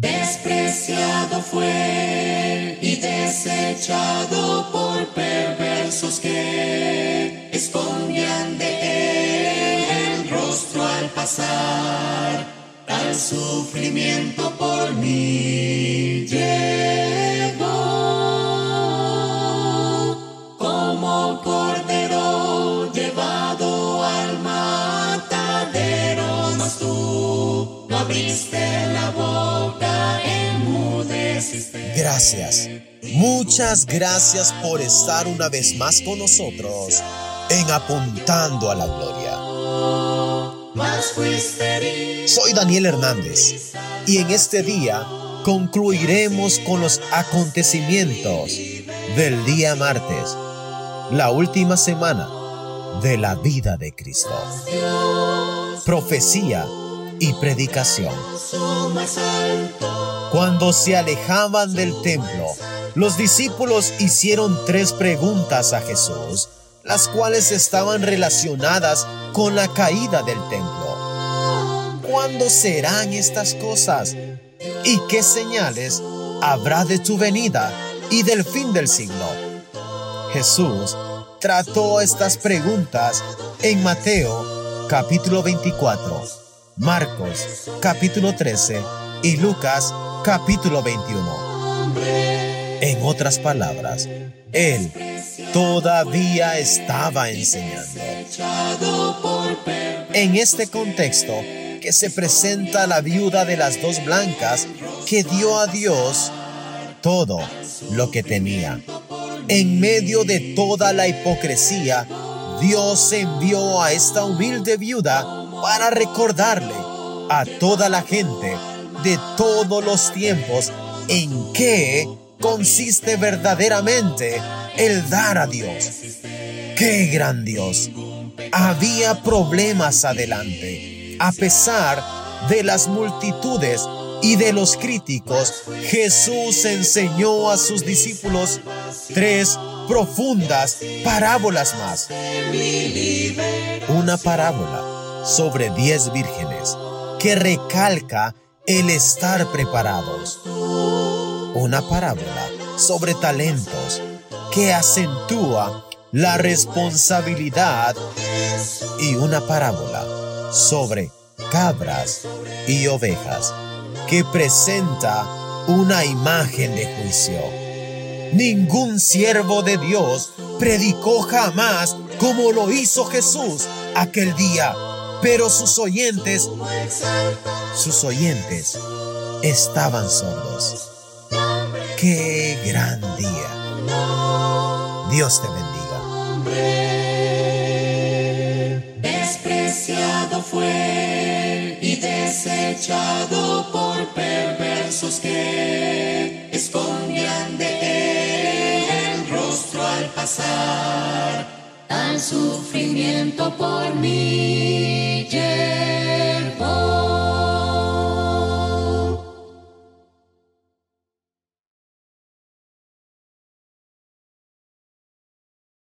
Despreciado fue y desechado por perversos que escondían de él el rostro al pasar, al sufrimiento por mí. Abriste la boca, enmudeciste. Gracias. Muchas gracias por estar una vez más con nosotros en Apuntando a la Gloria. Soy Daniel Hernández y en este día concluiremos con los acontecimientos del día martes, la última semana de la vida de Cristo. Profecía y predicación. Cuando se alejaban del templo, los discípulos hicieron tres preguntas a Jesús, las cuales estaban relacionadas con la caída del templo. ¿Cuándo serán estas cosas? ¿Y qué señales habrá de tu venida y del fin del siglo? Jesús trató estas preguntas en Mateo capítulo 24, Marcos capítulo 13 y Lucas capítulo 21. En otras palabras, Él todavía estaba enseñando. En este contexto que se presenta la viuda de las dos blancas que dio a Dios todo lo que tenía. En medio de toda la hipocresía, Dios envió a esta humilde viuda para recordarle a toda la gente de todos los tiempos en qué consiste verdaderamente el dar a Dios. ¡Qué gran Dios! Había problemas adelante. A pesar de las multitudes y de los críticos, Jesús enseñó a sus discípulos tres profundas parábolas más. Una parábola sobre diez vírgenes que recalca el estar preparados. Una parábola sobre talentos que acentúa la responsabilidad y una parábola sobre cabras y ovejas que presenta una imagen de juicio. Ningún siervo de Dios predicó jamás como lo hizo Jesús aquel día, pero sus oyentes, sus oyentes estaban sordos. ¡Qué gran día! Dios te bendiga. Despreciado fue y desechado por perversos que escondían de él el rostro al pasar, al sufrimiento por mí.